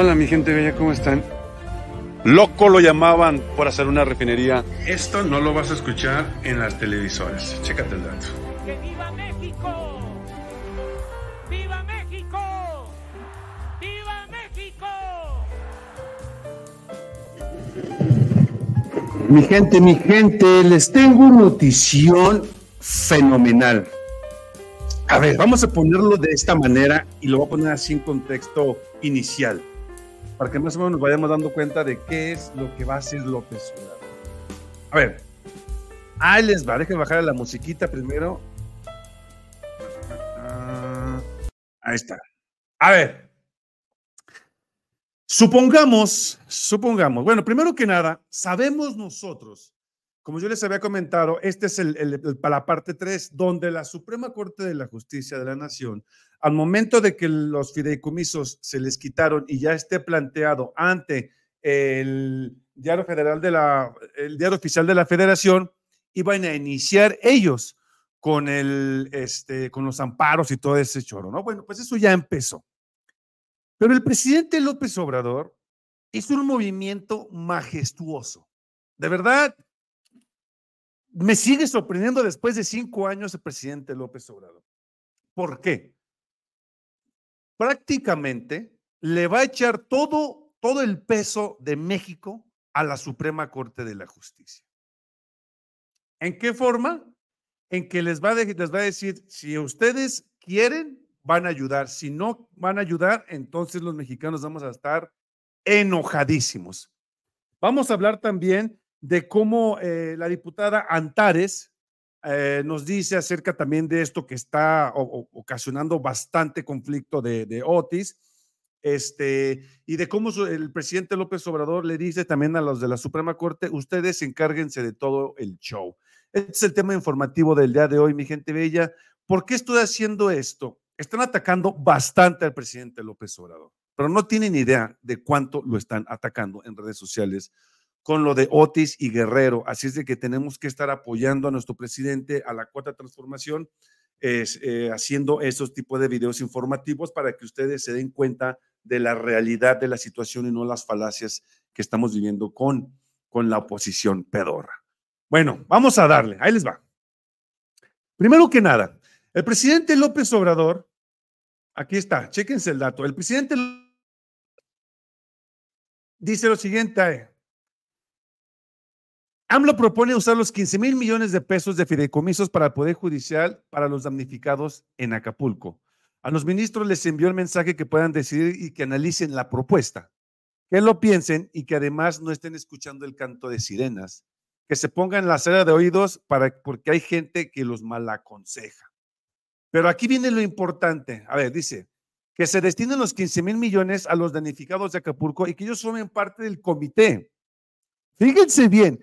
Hola mi gente bella, ¿cómo están? Loco lo llamaban por hacer una refinería. Esto no lo vas a escuchar en las televisoras. Chécate el dato. ¡Que viva México! ¡Viva México! ¡Viva México! Mi gente, mi gente, les tengo una notición fenomenal. A ver, vamos a ponerlo de esta manera y lo voy a poner así en contexto inicial, para que más o menos nos vayamos dando cuenta de qué es lo que va a hacer López Obrador. A ver, ahí les va, déjenme bajar la musiquita primero. Ah, ahí está. A ver, supongamos, supongamos, bueno, primero que nada, sabemos nosotros como yo les había comentado, este es el, el, la parte 3, donde la Suprema Corte de la Justicia de la Nación, al momento de que los fideicomisos se les quitaron y ya esté planteado ante el diario diario oficial de la Federación, iban a iniciar ellos con el, este, con los amparos y todo ese choro, ¿no? Bueno, pues eso ya empezó. Pero el presidente López Obrador hizo un movimiento majestuoso. De verdad, me sigue sorprendiendo después de cinco años el presidente López Obrador. ¿Por qué? Prácticamente le va a echar todo, todo el peso de México a la Suprema Corte de la Justicia. ¿En qué forma? En que les va, a, decir, si ustedes quieren, van a ayudar. Si no van a ayudar, entonces los mexicanos vamos a estar enojadísimos. Vamos a hablar también de cómo eh, la diputada Antares eh, nos dice acerca también de esto que está ocasionando bastante conflicto de, de, Otis, este, y de cómo el presidente López Obrador le dice también a los de la Suprema Corte, ustedes encárguense de todo el show. Este es el tema informativo del día de hoy, mi gente bella. ¿Por qué estoy haciendo esto? Están atacando bastante al presidente López Obrador, pero no tienen idea de cuánto lo están atacando en redes sociales con lo de Otis y Guerrero. Así es de que tenemos que estar apoyando a nuestro presidente, a la cuarta transformación, eh, haciendo esos tipos de videos informativos para que ustedes se den cuenta de la realidad de la situación y no las falacias que estamos viviendo con, con la oposición pedorra. Bueno, vamos a darle, ahí les va. Primero que nada, el presidente López Obrador, aquí está, chéquense el dato, el presidente dice lo siguiente, AMLO propone usar los 15 mil millones de pesos de fideicomisos para el Poder Judicial para los damnificados en Acapulco. A los ministros les envió el mensaje que puedan decidir y que analicen la propuesta, que lo piensen y que además no estén escuchando el canto de sirenas, que se pongan la cera de oídos para, porque hay gente que los malaconseja. Pero aquí viene lo importante. A ver, dice que se destinen los 15 mil millones a los damnificados de Acapulco y que ellos formen parte del comité. Fíjense bien,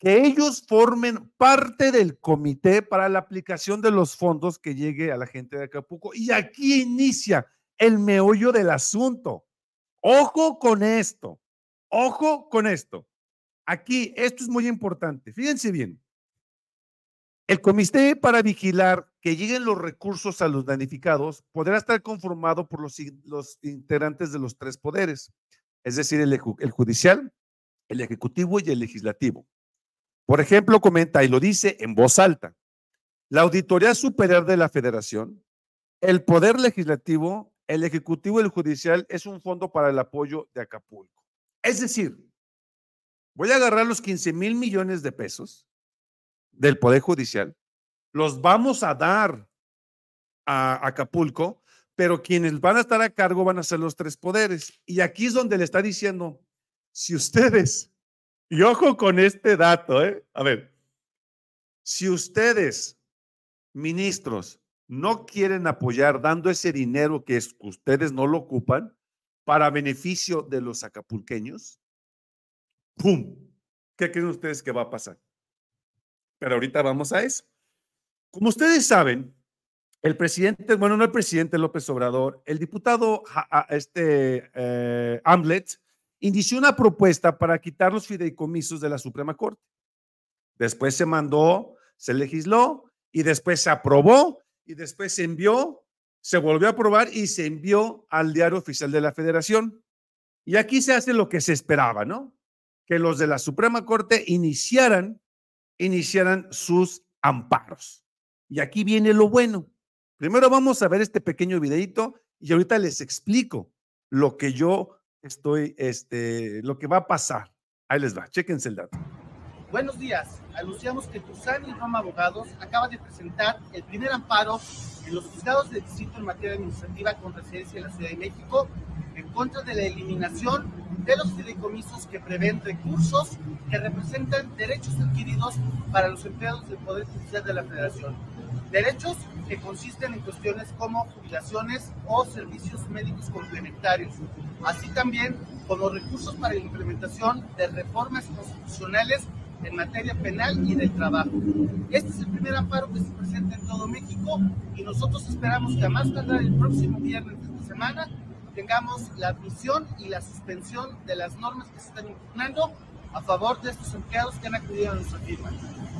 que ellos formen parte del comité para la aplicación de los fondos que llegue a la gente de Acapulco. Y aquí inicia el meollo del asunto. Ojo con esto, ojo con esto. Aquí, esto es muy importante. Fíjense bien. El comité para vigilar que lleguen los recursos a los danificados podrá estar conformado por los, integrantes de los tres poderes, es decir, el judicial, el ejecutivo y el legislativo. Por ejemplo, comenta y lo dice en voz alta, la Auditoría Superior de la Federación, el Poder Legislativo, el Ejecutivo y el Judicial es un fondo para el apoyo de Acapulco. Es decir, voy a agarrar los 15 mil millones de pesos del Poder Judicial, los vamos a dar a Acapulco, pero quienes van a estar a cargo van a ser los tres poderes. Y aquí es donde le está diciendo, si ustedes y ojo con este dato, ¿eh? A ver, si ustedes, ministros, no quieren apoyar dando ese dinero que es, ustedes no lo ocupan para beneficio de los acapulqueños, ¡pum! ¿Qué creen ustedes que va a pasar? Pero ahorita vamos a eso. Como ustedes saben, el presidente, bueno, no el presidente López Obrador, el diputado este, eh, Amlet, inició una propuesta para quitar los fideicomisos de la Suprema Corte. Después se mandó, se legisló y después se aprobó y después se envió, se volvió a aprobar y se envió al diario oficial de la Federación. Y aquí se hace lo que se esperaba, ¿no? Que los de la Suprema Corte iniciaran, iniciaran sus amparos. Y aquí viene lo bueno. Primero vamos a ver este pequeño videito y ahorita les explico lo que yo estoy, este, lo que va a pasar. Ahí les va, chéquense el dato. Buenos días. Anunciamos que Tuzán y Roma Abogados acaba de presentar el primer amparo en los juzgados de distrito en materia administrativa con residencia en la Ciudad de México en contra de la eliminación de los fideicomisos que prevén recursos que representan derechos adquiridos para los empleados del Poder Judicial de la Federación. Derechos que consisten en cuestiones como jubilaciones o servicios médicos complementarios, así también como recursos para la implementación de reformas constitucionales en materia penal y del trabajo. Este es el primer amparo que se presenta en todo México y nosotros esperamos que a más tardar el próximo viernes de esta semana tengamos la admisión y la suspensión de las normas que se están impugnando a favor de estos empleados que han acudido a nuestra firma.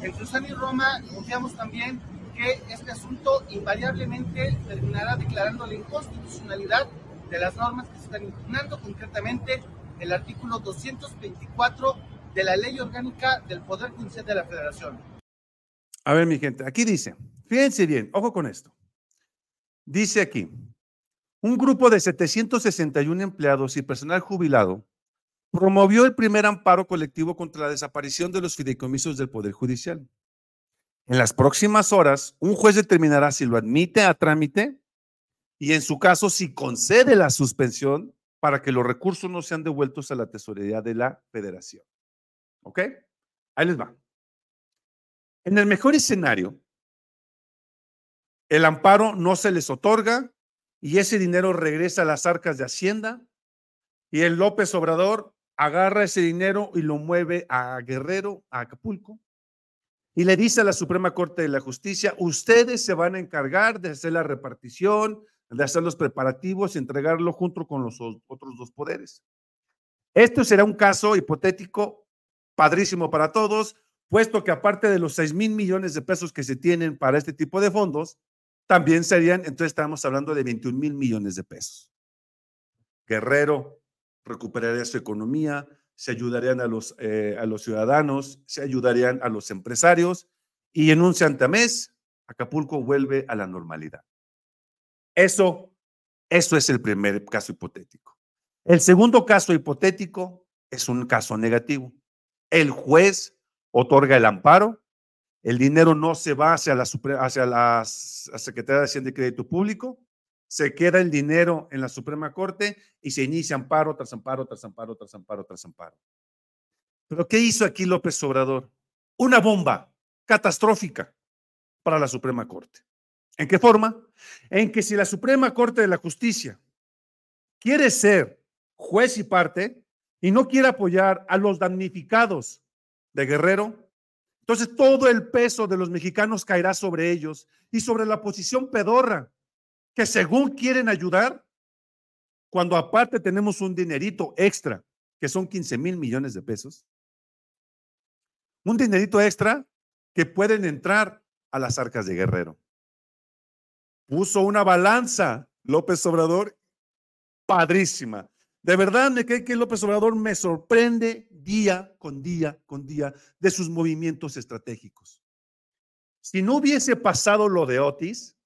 En Cruzán y Roma confiamos también que este asunto invariablemente terminará declarando la inconstitucionalidad de las normas que se están impugnando, concretamente el artículo 224 de la Ley Orgánica del Poder Judicial de la Federación. A ver, mi gente, aquí dice, fíjense bien, ojo con esto. Dice aquí, un grupo de 761 empleados y personal jubilado promovió el primer amparo colectivo contra la desaparición de los fideicomisos del Poder Judicial. En las próximas horas, un juez determinará si lo admite a trámite y en su caso si concede la suspensión para que los recursos no sean devueltos a la tesorería de la federación. ¿Ok? Ahí les va. En el mejor escenario, el amparo no se les otorga y ese dinero regresa a las arcas de Hacienda y el López Obrador agarra ese dinero y lo mueve a Guerrero, a Acapulco, y le dice a la Suprema Corte de la Justicia, ustedes se van a encargar de hacer la repartición, de hacer los preparativos y entregarlo junto con los otros dos poderes. Esto será un caso hipotético padrísimo para todos, puesto que aparte de los 6 mil millones de pesos que se tienen para este tipo de fondos, también serían, entonces estamos hablando de 21 mil millones de pesos. Guerrero recuperaría su economía, se ayudarían a los, eh, a los ciudadanos, se ayudarían a los empresarios y en un santamés, Acapulco vuelve a la normalidad. Eso, eso es el primer caso hipotético. El segundo caso hipotético es un caso negativo. El juez otorga el amparo, el dinero no se va hacia la, hacia la Secretaría de Hacienda y Crédito Público, se queda el dinero en la Suprema Corte y se inicia amparo tras amparo, tras amparo, tras amparo, tras amparo. Pero ¿qué hizo aquí López Obrador? Una bomba catastrófica para la Suprema Corte. ¿En qué forma? En que si la Suprema Corte de la Justicia quiere ser juez y parte y no quiere apoyar a los damnificados de Guerrero, entonces todo el peso de los mexicanos caerá sobre ellos y sobre la posición pedorra que según quieren ayudar, cuando aparte tenemos un dinerito extra, que son 15 mil millones de pesos, un dinerito extra que pueden entrar a las arcas de Guerrero. Puso una balanza López Obrador padrísima. De verdad me cree que López Obrador me sorprende día con día con día de sus movimientos estratégicos. Si no hubiese pasado lo de Otis,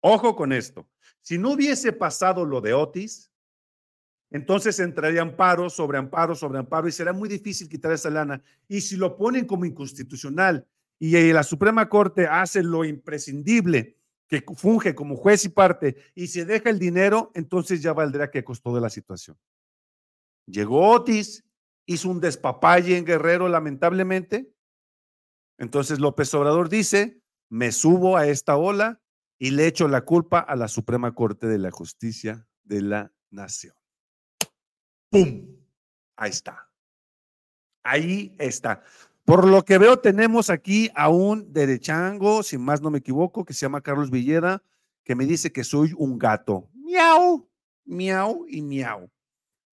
Ojo con esto. Si no hubiese pasado lo de Otis, entonces entraría amparo sobre amparo sobre amparo y será muy difícil quitar esa lana. Y si lo ponen como inconstitucional y la Suprema Corte hace lo imprescindible, que funge como juez y parte, y se deja el dinero, entonces ya valdrá que costó de la situación. Llegó Otis, hizo un despapalle en Guerrero, lamentablemente. Entonces López Obrador dice, me subo a esta ola y le echo la culpa a la Suprema Corte de la Justicia de la Nación. ¡Pum! Ahí está. Ahí está. Por lo que veo, tenemos aquí a un derechango, si más no me equivoco, que se llama Carlos Villeda, que me dice que soy un gato. Miau, miau y miau.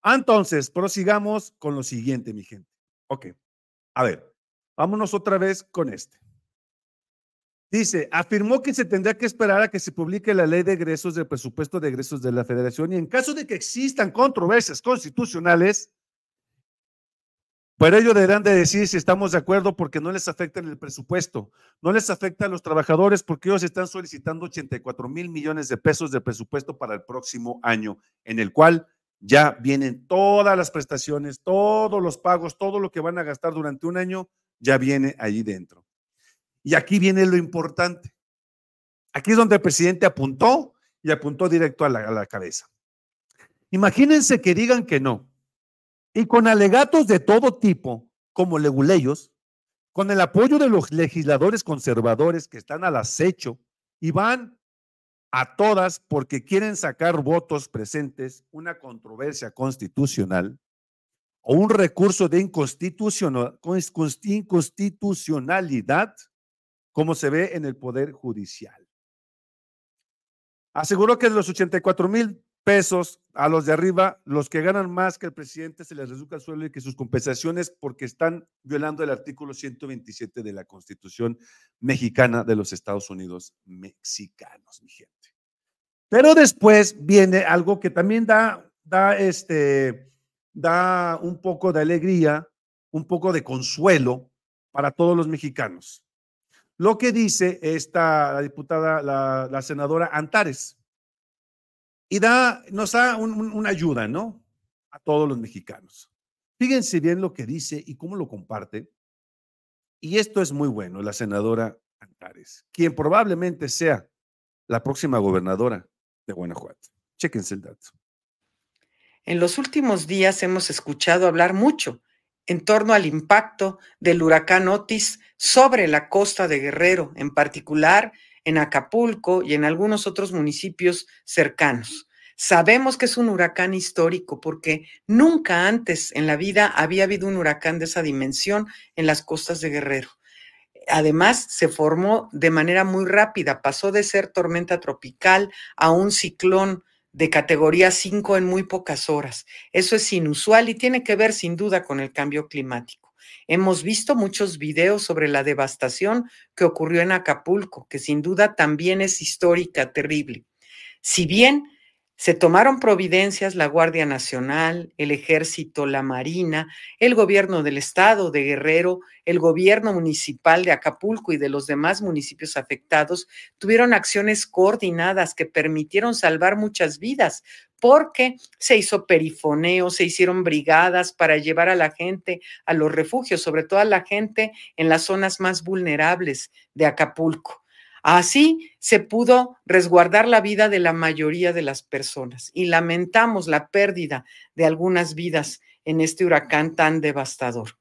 Entonces, prosigamos con lo siguiente, mi gente. Ok. A ver, vámonos otra vez con este. Dice, afirmó que se tendría que esperar a que se publique la ley de egresos del presupuesto de egresos de la federación y en caso de que existan controversias constitucionales, por ello deberán de decir si estamos de acuerdo porque no les afecta en el presupuesto, no les afecta a los trabajadores porque ellos están solicitando 84 mil millones de pesos de presupuesto para el próximo año, en el cual ya vienen todas las prestaciones, todos los pagos, todo lo que van a gastar durante un año, ya viene allí dentro. Y aquí viene lo importante. Aquí es donde el presidente apuntó y apuntó directo a la, cabeza. Imagínense que digan que no. Y con alegatos de todo tipo, como leguleyos, con el apoyo de los legisladores conservadores que están al acecho y van a todas porque quieren sacar votos presentes, una controversia constitucional o un recurso de inconstitucionalidad, como se ve en el Poder Judicial. Aseguró que de los 84 mil pesos a los de arriba, los que ganan más que el presidente se les reduce el suelo y que sus compensaciones porque están violando el artículo 127 de la Constitución mexicana de los Estados Unidos mexicanos, mi gente. Pero después viene algo que también da, da, este, da un poco de alegría, un poco de consuelo para todos los mexicanos lo que dice esta la diputada, la, senadora Antares. Y da, nos da una ayuda, ¿no? A todos los mexicanos. Fíjense bien lo que dice y cómo lo comparte. Y esto es muy bueno, la senadora Antares, quien probablemente sea la próxima gobernadora de Guanajuato. Chéquense el dato. En los últimos días hemos escuchado hablar mucho en torno al impacto del huracán Otis sobre la costa de Guerrero, en particular en Acapulco y en algunos otros municipios cercanos. Sabemos que es un huracán histórico porque nunca antes en la vida había habido un huracán de esa dimensión en las costas de Guerrero. Además, se formó de manera muy rápida, pasó de ser tormenta tropical a un ciclón de categoría 5 en muy pocas horas. Eso es inusual y tiene que ver sin duda con el cambio climático. Hemos visto muchos videos sobre la devastación que ocurrió en Acapulco, que sin duda también es histórica, terrible. Si bien se tomaron providencias la Guardia Nacional, el Ejército, la Marina, el gobierno del estado de Guerrero, el gobierno municipal de Acapulco y de los demás municipios afectados, tuvieron acciones coordinadas que permitieron salvar muchas vidas, porque se hizo perifoneo, se hicieron brigadas para llevar a la gente a los refugios, sobre todo a la gente en las zonas más vulnerables de Acapulco. Así se pudo resguardar la vida de la mayoría de las personas y lamentamos la pérdida de algunas vidas en este huracán tan devastador.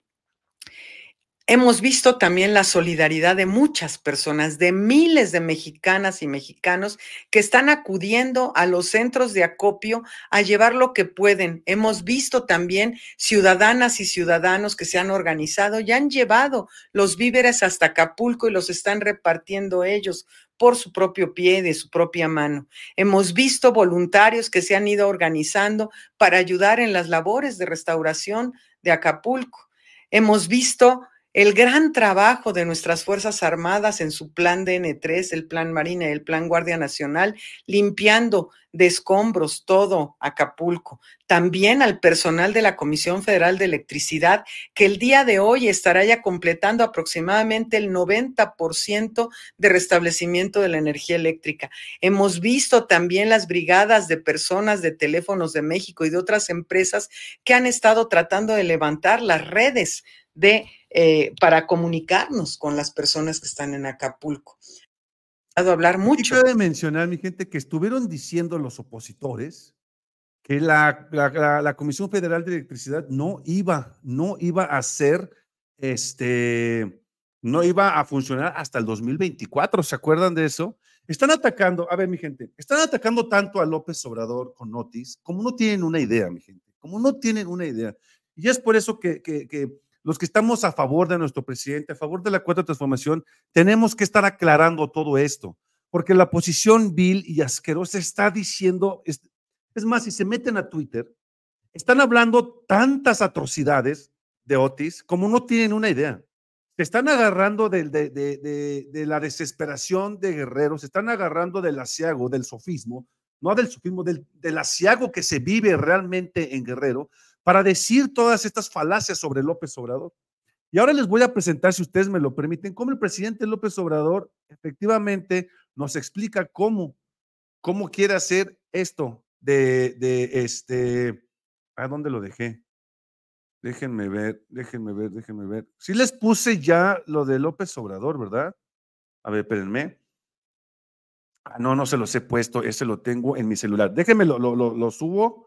Hemos visto también la solidaridad de muchas personas, de miles de mexicanas y mexicanos que están acudiendo a los centros de acopio a llevar lo que pueden. Hemos visto también ciudadanas y ciudadanos que se han organizado y han llevado los víveres hasta Acapulco y los están repartiendo ellos por su propio pie, de su propia mano. Hemos visto voluntarios que se han ido organizando para ayudar en las labores de restauración de Acapulco. Hemos visto el gran trabajo de nuestras Fuerzas Armadas en su plan DN3, el plan Marina y el plan Guardia Nacional, limpiando de escombros todo Acapulco. También al personal de la Comisión Federal de Electricidad, que el día de hoy estará ya completando aproximadamente el 90% de restablecimiento de la energía eléctrica. Hemos visto también las brigadas de personas de teléfonos de México y de otras empresas que han estado tratando de levantar las redes de eh, para comunicarnos con las personas que están en Acapulco. Ha hablar mucho. de mencionar, mi gente, que estuvieron diciendo los opositores que la, la, Comisión Federal de Electricidad no iba, no iba a ser, este, no iba a funcionar hasta el 2024. ¿Se acuerdan de eso? Están atacando, a ver, mi gente, están atacando tanto a López Obrador con Notis como no tienen una idea, mi gente, como no tienen una idea. Y es por eso que, que, que los que estamos a favor de nuestro presidente, a favor de la cuarta transformación, tenemos que estar aclarando todo esto, porque la posición vil y asquerosa está diciendo, es, más, si se meten a Twitter, están hablando tantas atrocidades de Otis como no tienen una idea. Se están agarrando de, la desesperación de Guerrero, se están agarrando del asiago, del sofismo, no del sofismo, del asiago que se vive realmente en Guerrero, para decir todas estas falacias sobre López Obrador. Y ahora les voy a presentar, si ustedes me lo permiten, cómo el presidente López Obrador efectivamente nos explica cómo, cómo quiere hacer esto de, de este, ¿a dónde lo dejé? Déjenme ver, déjenme ver, déjenme ver. Sí les puse ya lo de López Obrador, ¿verdad? A ver, espérenme. Ah, no, no se los he puesto, ese lo tengo en mi celular. Déjenme, lo, lo, lo, subo.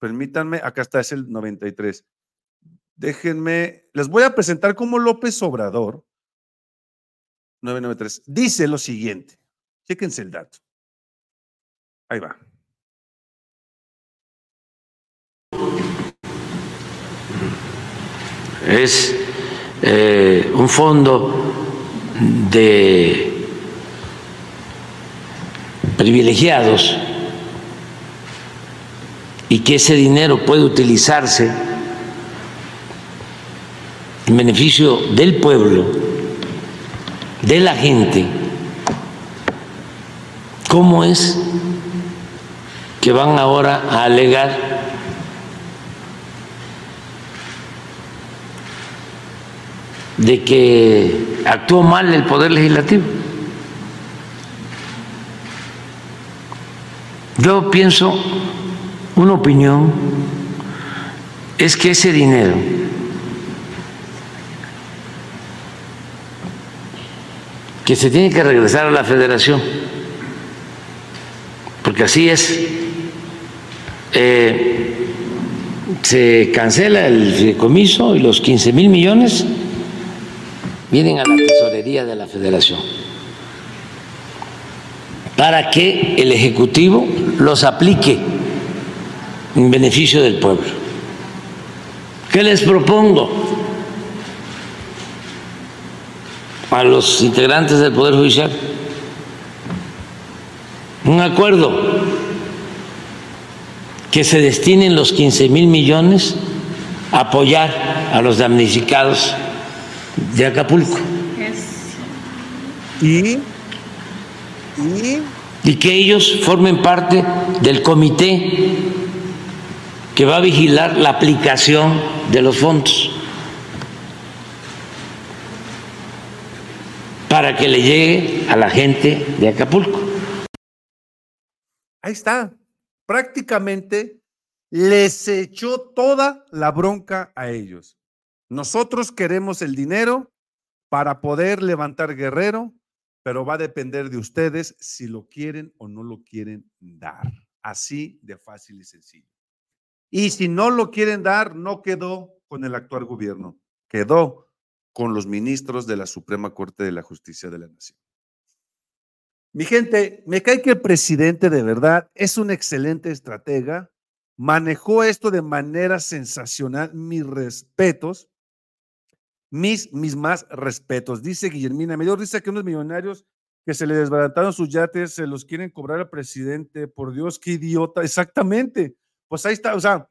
Permítanme, acá está, es el 93. Déjenme, les voy a presentar cómo López Obrador, 993, dice lo siguiente. Chéquense el dato. Ahí va. es eh, un fondo de privilegiados y que ese dinero puede utilizarse en beneficio del pueblo, de la gente, ¿cómo es que van ahora a alegar de que actuó mal el Poder Legislativo. Yo pienso, una opinión, es que ese dinero que se tiene que regresar a la federación, porque así es, eh, se cancela el fideicomiso y los 15 mil millones vienen a la tesorería de la federación para que el Ejecutivo los aplique en beneficio del pueblo. ¿Qué les propongo a los integrantes del Poder Judicial? Un acuerdo que se destinen los 15 mil millones a apoyar a los damnificados de Acapulco. Y, y, que ellos formen parte del comité que va a vigilar la aplicación de los fondos para que le llegue a la gente de Acapulco. Ahí está. Prácticamente les echó toda la bronca a ellos. Nosotros queremos el dinero para poder levantar guerrero, pero va a depender de ustedes si lo quieren o no lo quieren dar. Así de fácil y sencillo. Y si no lo quieren dar, no quedó con el actual gobierno, quedó con los ministros de la Suprema Corte de la Justicia de la Nación. Mi gente, me cae que el presidente de verdad es un excelente estratega, manejó esto de manera sensacional, mis respetos, mis, mis más respetos. Dice Guillermina, me dio risa que unos millonarios que se le desbarataron sus yates se los quieren cobrar al presidente. Por Dios, qué idiota. Exactamente. Pues ahí está. O sea,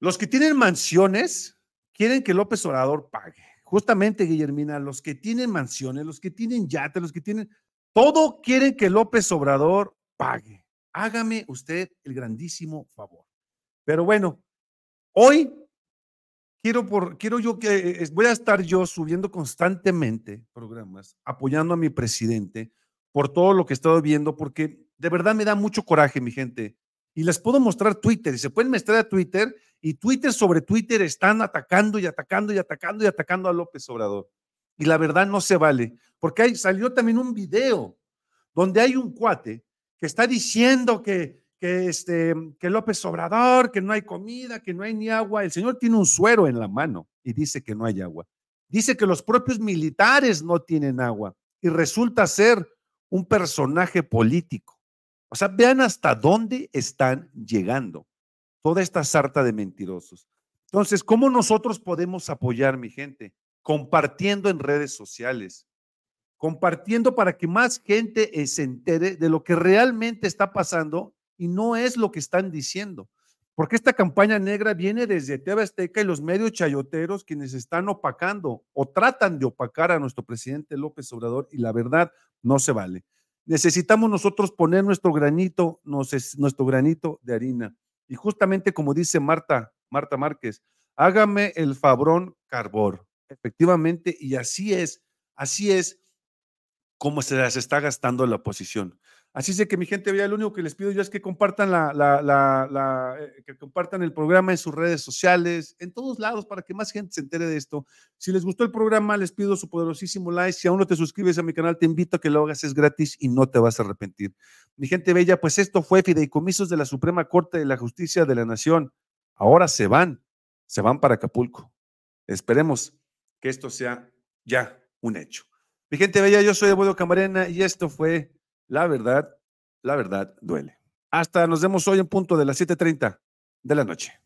los que tienen mansiones quieren que López Obrador pague. Justamente, Guillermina, los que tienen mansiones, los que tienen yates, los que tienen, todo quieren que López Obrador pague. Hágame usted el grandísimo favor. Pero bueno, hoy quiero, por, quiero yo que voy a estar yo subiendo constantemente programas, apoyando a mi presidente por todo lo que he estado viendo, porque de verdad me da mucho coraje, mi gente. Y les puedo mostrar Twitter, y se pueden mostrar a Twitter, y Twitter sobre Twitter están atacando y atacando y atacando y atacando a López Obrador. Y la verdad no se vale, porque salió también un video donde hay un cuate que está diciendo que que, este, que López Obrador, que no hay comida, que no hay ni agua. El señor tiene un suero en la mano y dice que no hay agua. Dice que los propios militares no tienen agua y resulta ser un personaje político. O sea, vean hasta dónde están llegando toda esta sarta de mentirosos. Entonces, ¿cómo nosotros podemos apoyar, mi gente? Compartiendo en redes sociales, compartiendo para que más gente se entere de lo que realmente está pasando y no es lo que están diciendo. Porque esta campaña negra viene desde TV Azteca y los medios chayoteros quienes están opacando o tratan de opacar a nuestro presidente López Obrador y la verdad no se vale. Necesitamos nosotros poner nuestro granito, nuestro granito de harina. Y justamente como dice Marta, Marta Márquez, hágame el fabrón carbor. Efectivamente, y así es, así es como se las está gastando la oposición. Así es que mi gente vea, lo único que les pido yo es que compartan la, la, eh, que compartan el programa en sus redes sociales, en todos lados, para que más gente se entere de esto. Si les gustó el programa, les pido su poderosísimo like. Si aún no te suscribes a mi canal, te invito a que lo hagas, es gratis y no te vas a arrepentir. Mi gente bella, pues esto fue Fideicomisos de la Suprema Corte de la Justicia de la Nación. Ahora se van, se van para Acapulco. Esperemos que esto sea ya un hecho. Mi gente bella, yo soy Abuelo Camarena y esto fue la verdad, la verdad duele. Hasta nos vemos hoy en punto de las 7:30 de la noche.